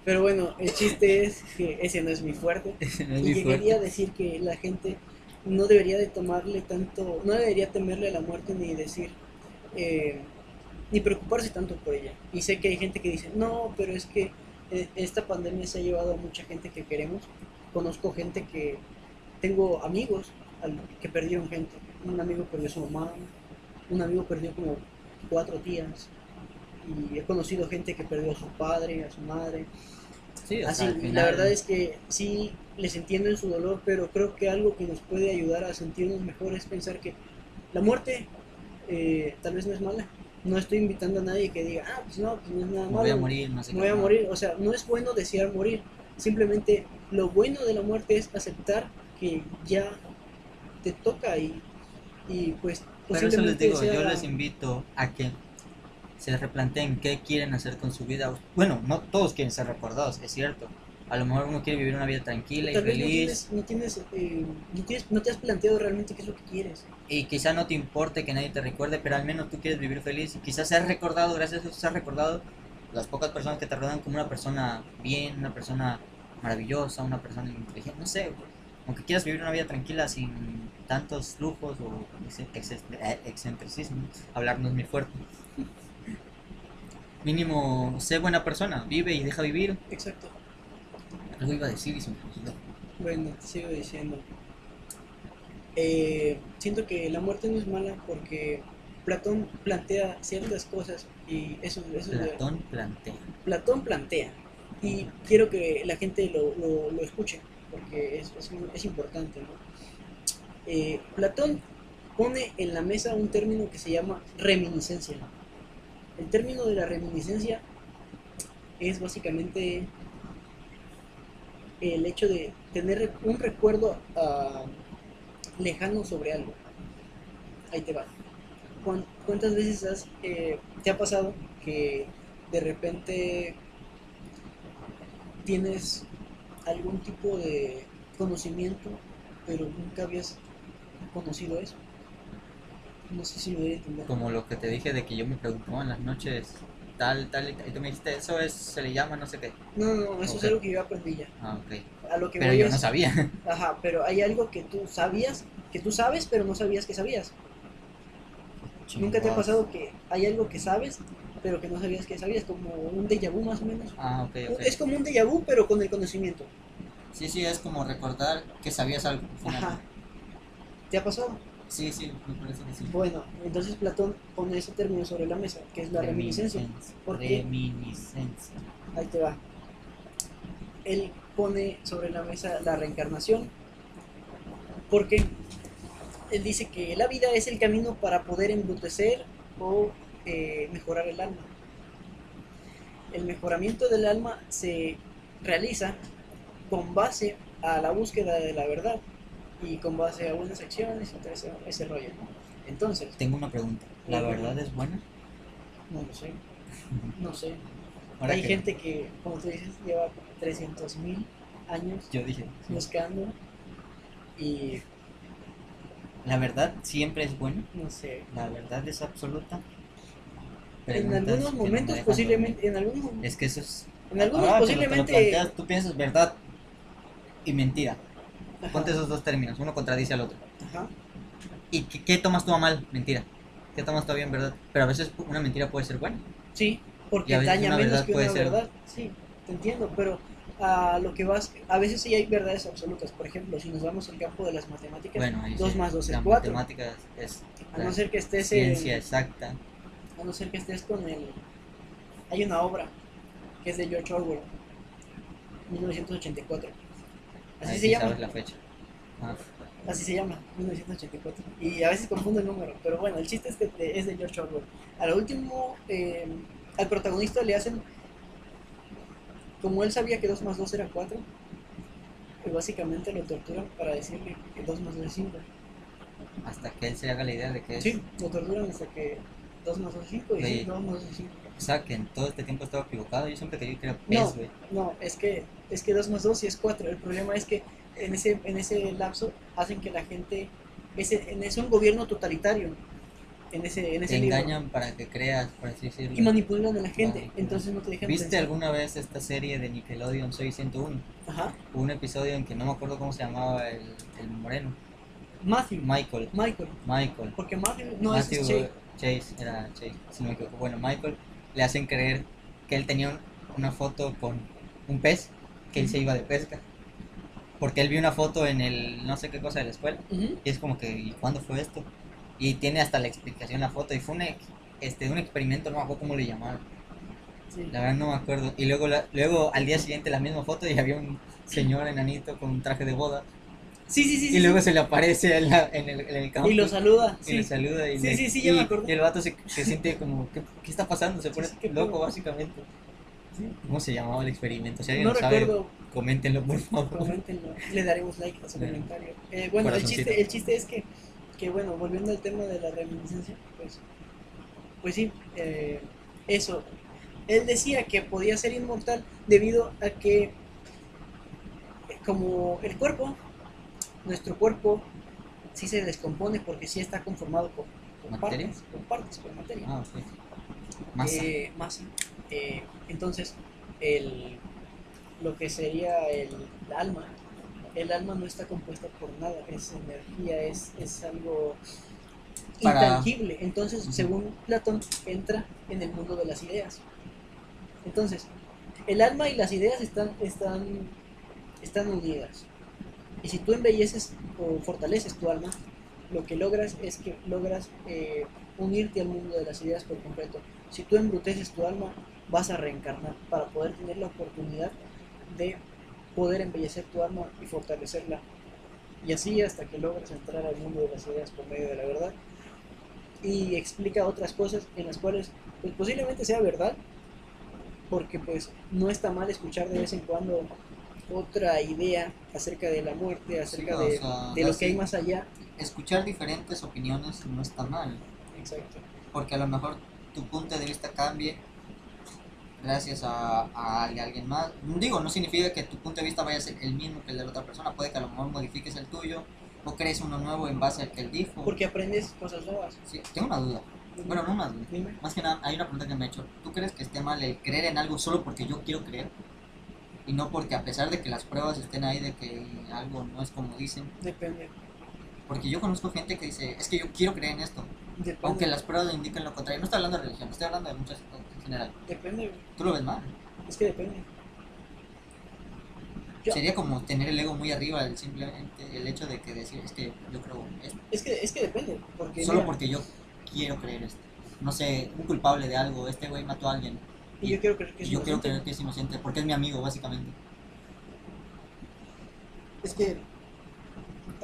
Pero bueno, el chiste es que ese no es mi fuerte. *laughs* No es y mi fuerte. decir que la gente no debería de tomarle tanto, no debería temerle a la muerte ni decir, eh, ni preocuparse tanto por ella. Y sé que hay gente que dice, no, pero es que esta pandemia se ha llevado a mucha gente que queremos. Conozco gente que, tengo amigos que perdieron gente. Un amigo perdió a su mamá, un amigo perdió como cuatro tías. Y he conocido gente que perdió a su padre, a su madre. Sí, Así, sea, final- la verdad es que sí les entiendo en su dolor, pero creo que algo que nos puede ayudar a sentirnos mejor es pensar que la muerte eh, tal vez no es mala. No estoy invitando a nadie que diga, ah, pues no, pues no es nada Me malo. voy a morir, no sé me voy a morir. O sea, no es bueno desear morir. Simplemente lo bueno de la muerte es aceptar que ya te toca y, y pues Pero eso les digo, yo les invito a que se replanteen qué quieren hacer con su vida. Bueno, no todos quieren ser recordados, es cierto. A lo mejor uno quiere vivir una vida tranquila y vez no feliz. tienes, no, tienes, eh, no tienes- no te has planteado realmente qué es lo que quieres. Y quizá no te importe que nadie te recuerde, pero al menos tú quieres vivir feliz y quizás seas recordado, gracias a eso seas recordado las pocas personas que te rodean como una persona bien, una persona maravillosa, una persona inteligente, no sé, aunque quieras vivir una vida tranquila sin tantos lujos o ex- ex- excentricismo, hablar no es muy fuerte. Mínimo, sé buena persona, vive y deja vivir. Exacto. Algo iba a decir y se me olvidó. Bueno, te sigo diciendo. Eh, siento que la muerte no es mala porque Platón plantea ciertas cosas y eso, eso es de- Platón plantea. Platón plantea y quiero que la gente lo, lo, lo escuche porque es, es, es importante. ¿no? Eh, Platón pone en la mesa un término que se llama reminiscencia. El término de la reminiscencia es básicamente el hecho de tener un recuerdo ah, lejano sobre algo. ahí te va. ¿Cuán- ¿Cuántas veces has, eh, te ha pasado que de repente tienes algún tipo de conocimiento, pero nunca habías conocido eso? No sé si me voy a entender. Como lo que te dije de que yo me preguntaba en las noches tal, tal, y tú me dijiste, eso es, se le llama no sé qué. No, no, eso Ok. es algo que yo aprendí ya. Ah, ok. A lo que Pero voy yo es- no sabía. *laughs* Ajá, pero hay algo que tú sabías, que tú sabes, pero no sabías que sabías. ¿Nunca te ha pasado que hay algo que sabes, pero que no sabías que sabías? Como un déjà vu más o menos. Ah, ok, ok. Es como un déjà vu, pero con el conocimiento. Sí, sí, es como recordar que sabías algo. Ajá. ¿Te ha pasado? Sí, sí, me parece que sí. Bueno, entonces Platón pone ese término sobre la mesa, que es la reminiscencia. ¿Por qué? Reminiscencia. Ahí te va. Él pone sobre la mesa la reencarnación, porque él dice que la vida es el camino para poder embrutecer o eh, mejorar el alma. El mejoramiento del alma se realiza con base a la búsqueda de la verdad y con base a buenas acciones y todo ese, ese rollo. Entonces, Tengo una pregunta. ¿La verdad es buena? no lo sé, no sé. Ahora Hay que gente que, como tú dices, lleva 300 mil años yo dije, sí. buscando y ¿la verdad siempre es buena? no sé. ¿La verdad es absoluta? En Preguntas algunos me momentos posiblemente, en algunos. Es que eso es... en algunos lo- lo posiblemente, planteas, tú piensas verdad y mentira. Ajá, Ponte esos dos términos, uno contradice al otro. ajá, ¿Y qué, qué tomas tú a mal? Mentira. ¿Qué tomas tú a bien verdad? Pero a veces una mentira puede ser buena. sí, porque daña menos que una ser- verdad, sí, te entiendo, pero a lo que vas, a veces sí hay verdades absolutas, por ejemplo, si nos vamos al campo de las matemáticas, Bueno, ahí 2 sí, más 2 es la 4, matemática es, a no ser que estés ciencia en, exacta. a no ser que estés con el, hay una obra que es de George Orwell, 1984, así Ahí se llama. sabes la fecha. Ah, Así se llama, 1984. Y a veces confundo el número, pero bueno, el chiste es que te- es de George Orwell. A lo último, eh, al protagonista le hacen, como él sabía que 2 más 2 era 4, pues básicamente lo torturan para decirle que 2 más 2 es 5. hasta que él se haga la idea de que es. Sí, lo torturan hasta que 2 más 2 es 5 y sí, 2 más 2 es 5. O sea, que en todo este tiempo estaba equivocado. Yo siempre creí que era No. pez, güey. No, es que, es que 2 más 2 sí es 4. El problema es que en ese, en ese lapso hacen que la gente, ese, en es un gobierno totalitario. En ese, en Te libro. engañan para que creas, por así decirlo. y manipulan a la gente, Vale. entonces no te dejan ¿Viste pensar. alguna vez esta serie de Nickelodeon Soy 101? Ajá. Hubo un episodio en que no me acuerdo cómo se llamaba el, el moreno. Matthew. Michael. Michael. Michael. Porque Matthew no Matthew es Che. Chase, era Chase, si no me equivoco. Bueno, Michael le hacen creer que él tenía un- una foto con un pez, que él se iba de pesca. Porque él vio una foto en el no sé qué cosa de la escuela. Y es como que, ¿y cuándo fue esto? Y tiene hasta la explicación la foto. Y fue un, este, un experimento, no me acuerdo cómo le llamaron. Sí. La verdad no me acuerdo. Y luego, la- luego al día siguiente la misma foto y había un señor enanito con un traje de boda. sí, sí, sí. Y sí, luego sí. se le aparece en, la- en el, en el campo. Y lo saluda. y Sí. le saluda y, Sí, le- sí, sí, ya y, me acordé. y el vato se, se siente como, ¿qué, qué está pasando? Se pone loco básicamente. ¿Cómo se llamaba el experimento? Si alguien No lo sabe, recuerdo, coméntenlo por favor. coméntenlo. Le daremos like a su comentario. Eh, bueno, el chiste, el chiste es que, que, bueno, volviendo al tema de la reminiscencia, pues, pues sí, eh, eso. Él decía que podía ser inmortal debido a que, eh, como el cuerpo, nuestro cuerpo sí se descompone porque sí está conformado por, partes, por partes, por materia. Ah, sí. Masa. Eh, masa. Eh, entonces, el, lo que sería el, alma, el alma no está compuesta por nada, es energía, es, es algo Para- intangible. Entonces, según Platón, entra en el mundo de las ideas. Entonces, el alma y las ideas están, están, están unidas. Y si tú embelleces o fortaleces tu alma, lo que logras es que logras eh, unirte al mundo de las ideas por completo. Si tú embruteces tu alma, vas a reencarnar para poder tener la oportunidad de poder embellecer tu alma y fortalecerla. Y así hasta que logres entrar al mundo de las ideas por medio de la verdad. Y explica otras cosas en las cuales pues, posiblemente sea verdad, porque pues no está mal escuchar de vez en cuando otra idea acerca de la muerte, acerca Sí, de, sea, de lo que hay más allá. Escuchar diferentes opiniones no está mal, Exacto. porque a lo mejor tu punto de vista cambie gracias a, a alguien más. Digo, no significa que tu punto de vista vaya a ser el mismo que el de la otra persona, puede que a lo mejor modifiques el tuyo o crees uno nuevo en base al que él dijo. Porque aprendes cosas nuevas. Sí, tengo una duda. Bueno, no una duda. Dime. Más que nada, hay una pregunta que me he hecho. ¿Tú crees que esté mal el creer en algo solo porque yo quiero creer? Y no porque a pesar de que las pruebas estén ahí de que algo no es como dicen. Depende. Porque yo conozco gente que dice, es que yo quiero creer en esto. Depende. Aunque las pruebas indiquen lo contrario. No estoy hablando de religión, estoy hablando de muchas cosas general. Depende, güey. ¿Tú lo ves mal? Es que depende. Yo- Sería como tener el ego muy arriba, el simplemente el hecho de que decir, es que yo creo esto. Es que, es que depende. Porque Solo mira, porque yo quiero creer esto. No sé, un culpable de algo, este güey mató a alguien. y yo quiero creer que es yo quiero creer que es inocente, porque es mi amigo, básicamente. Es que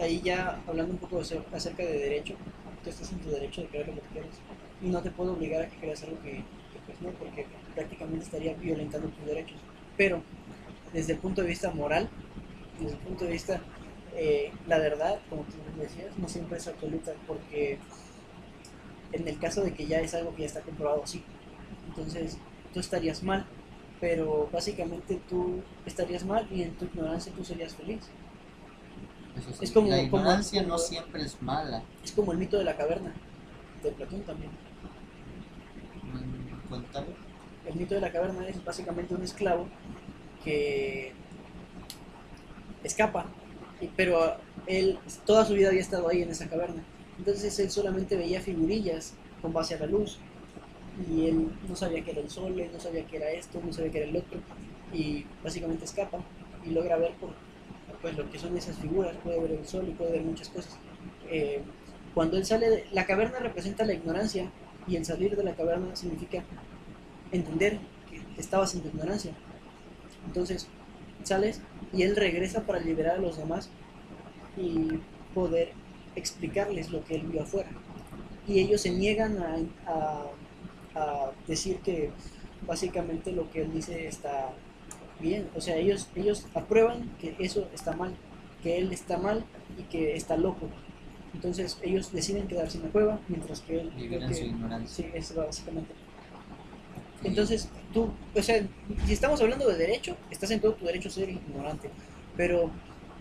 ahí ya hablando un poco acer- acerca de derecho, tú estás en tu derecho de creer lo que tú quieras. Y no te puedo obligar a que creas algo que, pues no, porque prácticamente estaría violentando tus derechos. Pero desde el punto de vista moral, desde el punto de vista, eh, la verdad, como tú decías, no siempre es absoluta, porque en el caso de que ya es algo que ya está comprobado, sí. Entonces tú estarías mal, pero básicamente tú estarías mal y en tu ignorancia tú serías feliz. Eso sí. Es como- la ignorancia como- no siempre es mala. Es como el mito de la caverna, de Platón también. El mito de la caverna es básicamente un esclavo que escapa, pero él toda su vida había estado ahí en esa caverna. Entonces él solamente veía figurillas con base a la luz y él no sabía que era el sol, no sabía que era esto, no sabía que era el otro y básicamente escapa y logra ver pues lo que son esas figuras, puede ver el sol y puede ver muchas cosas. Eh, cuando él sale, de, la caverna representa la ignorancia y el salir de la caverna significa entender que estabas en tu ignorancia. Entonces sales y él regresa para liberar a los demás y poder explicarles lo que él vio afuera. Y ellos se niegan a, a- decir que básicamente lo que él dice está bien. O sea, ellos, ellos aprueban que eso está mal, que él está mal y que está loco. Entonces ellos deciden quedarse en la cueva mientras que él... Que- su ignorancia. Sí, eso básicamente. Entonces, tú, o sea, si estamos hablando de derecho, estás en todo tu derecho a ser ignorante. Pero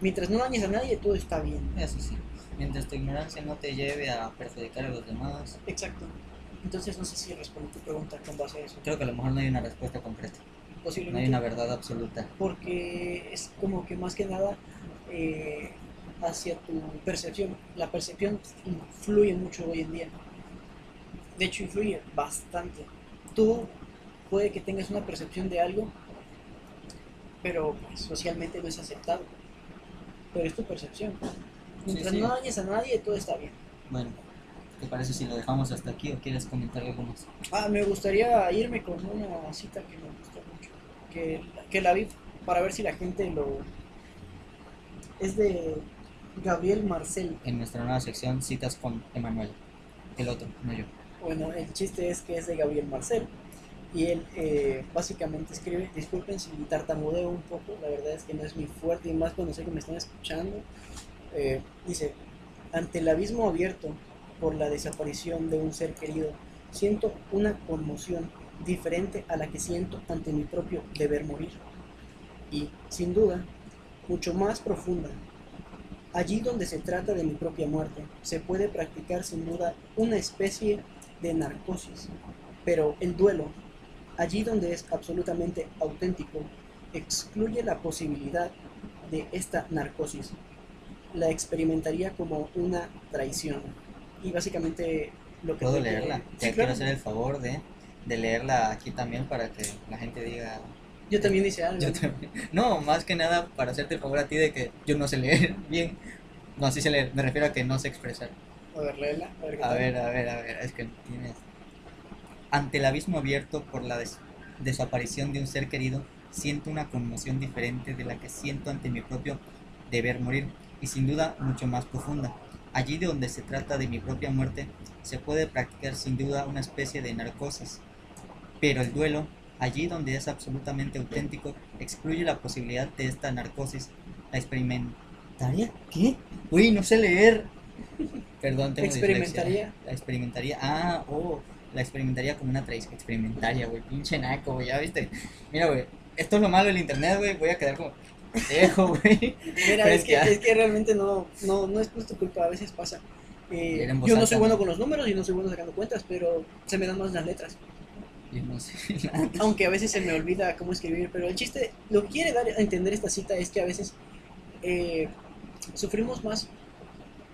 mientras no dañes a nadie, todo está bien. Eso sí. Mientras tu ignorancia no te lleve a perjudicar a los demás, Exacto. Entonces, no sé si respondí tu pregunta con base a eso. creo que a lo mejor no hay una respuesta concreta. No hay Posiblemente. una verdad absoluta. Porque es como que más que nada eh, hacia tu percepción. La percepción influye mucho hoy en día. De hecho, influye bastante. Tú puede que tengas una percepción de algo, pero pues, socialmente no es aceptado. Pero es tu percepción. Mientras sí. no dañes a nadie, todo está bien. Bueno, ¿te parece si lo dejamos hasta aquí o quieres comentar algo más? Ah, me gustaría irme con una cita que me gusta mucho. Que, que la vi para ver si la gente lo. Es de Gabriel Marcel. En nuestra nueva sección, citas con Emanuel. El otro, no yo. Bueno, el chiste es que es de Gabriel Marcel. Y él eh, básicamente escribe: Disculpen si tartamudeo un poco, la verdad es que no es muy fuerte y más cuando sé que me están escuchando. Eh, dice: Ante el abismo abierto por la desaparición de un ser querido, siento una conmoción diferente a la que siento ante mi propio deber morir. Y, sin duda, mucho más profunda. Allí donde se trata de mi propia muerte, se puede practicar sin duda una especie de narcosis, pero el duelo, allí donde es absolutamente auténtico, excluye la posibilidad de esta narcosis. La experimentaría como una traición. Y básicamente lo que... ¿Puedo te leerla? Sí, Ya claro. quiero hacer el favor de, de leerla aquí también para que la gente diga... Yo también hice algo. Yo también. No, más que nada para hacerte el favor a ti de que yo no sé leer *laughs* bien. No, sí sé leer, me refiero a que no sé expresar. A ver, léela. A ver, qué A ver, a ver, a ver, es que tienes... Ante el abismo abierto por la des- desaparición de un ser querido, siento una conmoción diferente de la que siento ante mi propio deber morir, y sin duda mucho más profunda. Allí donde se trata de mi propia muerte, se puede practicar sin duda una especie de narcosis, pero el duelo, Allí donde es absolutamente auténtico, excluye la posibilidad de esta narcosis. La experimentaría. ¿Qué? Uy, no sé leer. Perdón, tengo Experimentaría. La experimentaría. Ah, oh. La experimentaría como una traición. Experimentaria, güey. Pinche naco, güey. Ya viste. Mira, güey. Esto es lo malo del internet, güey. Voy a quedar como. Dejo, *laughs* güey. Mira, es que, es que realmente no, no, no es tu culpa, a veces pasa. Eh, yo no soy bueno ¿no? con los números y no soy bueno sacando cuentas, pero se me dan más las letras. Yo no sé nada. *laughs* Aunque a veces se me olvida cómo escribir, pero el chiste, lo que quiere dar a entender esta cita es que a veces eh, sufrimos más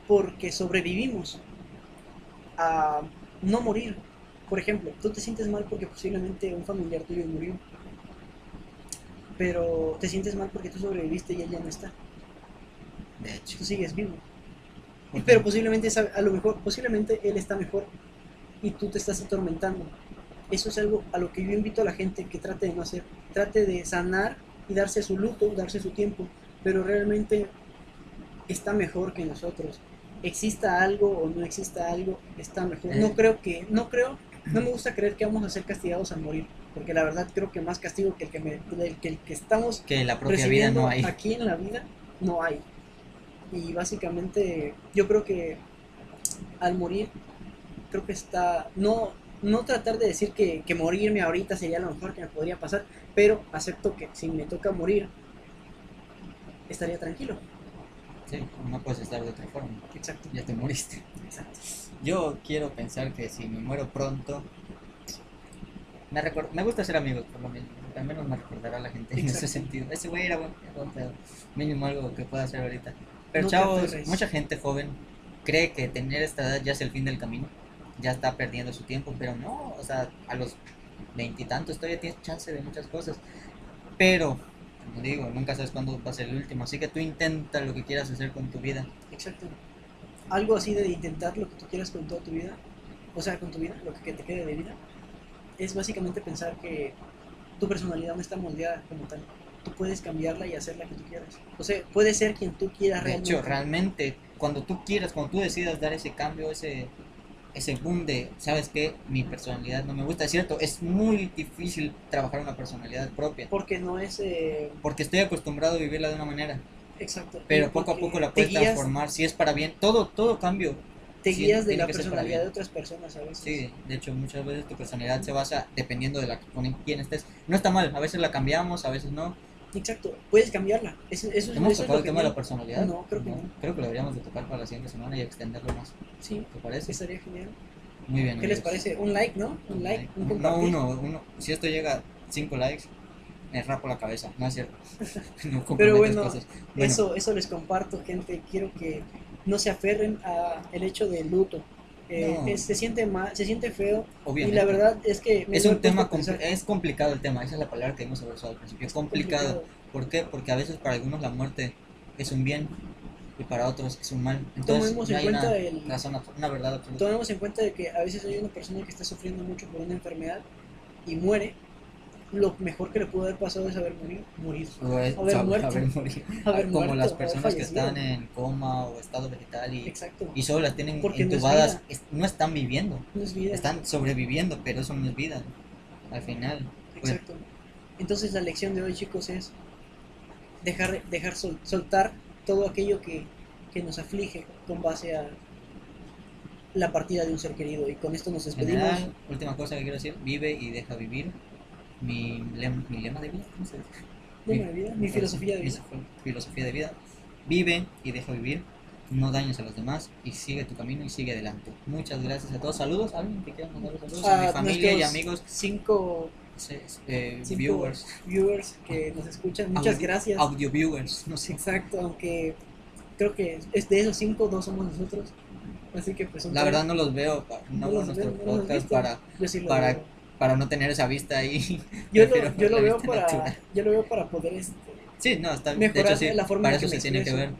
porque sobrevivimos a no morir. Por ejemplo, tú te sientes mal porque posiblemente un familiar tuyo murió, pero te sientes mal porque tú sobreviviste y él ya no está. De hecho. Tú sigues vivo. Pero posiblemente, a lo mejor, posiblemente él está mejor y tú te estás atormentando. Eso es algo a lo que yo invito a la gente que trate de no hacer. Trate de sanar y darse su luto, darse su tiempo, pero realmente está mejor que nosotros. Exista algo o no exista algo, está mejor. Eh. No creo que, no creo, no me gusta creer que vamos a ser castigados al morir, porque la verdad creo que más castigo que el que, me- el que, el que estamos que la propia vida no hay. aquí en la vida no hay. Y básicamente yo creo que al morir, creo que está, no, no tratar de decir que, que morirme ahorita sería lo mejor que me podría pasar, pero acepto que si me toca morir, estaría tranquilo. Sí, no puedes estar de otra forma. Exacto. Ya te moriste. Exacto. Yo quiero pensar que si me muero pronto, me, recuer- me gusta ser amigo, por lo menos. Al menos me recordará la gente en ese Exacto. sentido. Ese güey era buen, buen pedo. Mínimo algo que pueda hacer ahorita. Pero No chavos, mucha gente joven cree que tener esta edad ya es el fin del camino. Ya está perdiendo su tiempo, pero no. O sea, a los veintitantos todavía tienes chance de muchas cosas. Pero, como digo, nunca sabes cuándo va a ser el último. Así que tú intenta lo que quieras hacer con tu vida. Exacto. Algo así de intentar lo que tú quieras con toda tu vida, o sea, con tu vida, lo que te quede de vida, es básicamente pensar que tu personalidad no está moldeada como tal. Tú puedes cambiarla y hacerla que tú quieras. O sea, puedes ser quien tú quieras De realmente. hecho, realmente, cuando tú quieras, cuando tú decidas dar ese cambio, ese, ese boom de, ¿sabes qué? Mi personalidad no me gusta. Es cierto, es muy difícil trabajar una personalidad propia, Porque no es... eh, porque estoy acostumbrado a vivirla de una manera, exacto. pero poco a poco la puedes guías, transformar, si es para bien, todo, todo cambio. te guías de la personalidad de otras personas a veces. Sí, de hecho, muchas veces tu personalidad se basa dependiendo de la con quién estés. No está mal, a veces la cambiamos, a veces no. Exacto. Puedes cambiarla. Eso, eso, es- ¿Hemos eso es tocado lo el tema de la personalidad? No, creo que no. Creo que lo deberíamos de tocar para la siguiente semana y extenderlo más. Sí, ¿Te parece? estaría genial. Muy bien. ¿Qué les parece? Un like, ¿no? Un like, un No, uno, uno. Si esto llega a 5 likes, me rapo la cabeza. No es cierto. *laughs* No Pero bueno, cosas. Bueno, Eso, eso les comparto, gente. Quiero que no se aferren a el hecho del luto. Eh, No. es- se siente mal, se siente feo. obviamente. Y la verdad es que es un tema es complicado el tema, esa es la palabra que hemos usado al principio, complicado. ¿Por qué? Porque a veces para algunos la muerte es un bien y para otros es un mal. Entonces Tomemos no en una cuenta el- razón, abs- una verdad absoluta. Tomemos en cuenta de que a veces hay una persona que está sufriendo mucho por una enfermedad y muere. Lo mejor que le pudo haber pasado es haber morir. Es- haber saber- muerto. haber morido. Haber Como muerto, las personas que están en coma o estado vegetal y, Exacto. y solo las tienen Porque entubadas, es- no están viviendo. No es vida. Están sobreviviendo, pero eso no es vida. Al final. pues, Exacto. Entonces la lección de hoy, chicos, es dejar, dejar sol- soltar todo aquello que, que nos aflige con base a la partida de un ser querido. Y con esto nos despedimos. general, última cosa que quiero decir, vive y deja vivir. Mi, lem- mi lema de vida, ¿cómo se dice? Lema de vida, mi filosofía de vida. filosofía de vida. Vive y deja vivir. No dañes a los demás y sigue tu camino y sigue adelante. Muchas gracias a todos. Saludos. ¿Alguien que quiera mandar saludos? A, mi familia y amigos, Cinco, eh, cinco viewers, viewers que nos escuchan. Muchas Audio- gracias. audio viewers. No sé. Exacto, aunque creo que es de esos cinco, dos somos nosotros. Así que pues La verdad no los veo. No, No los nuestro veo, no los podcast viste. para, sí para- veo. Para no tener esa vista ahí. *laughs* *laughs* Yo lo, yo lo veo para, natural. yo lo veo para poder este, Sí, no, está de Mejorar hecho sí, la forma para en que eso se tiene que ver.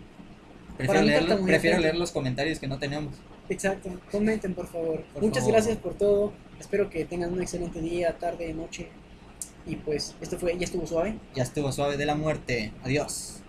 Prefiero, leer, prefiero los comentarios que no tenemos. Exacto, comenten por favor. Por Muchas favor. gracias por todo. Espero que tengan un excelente día, tarde, noche. Y pues, esto fue, ya estuvo suave. Ya estuvo suave de la muerte. Adiós.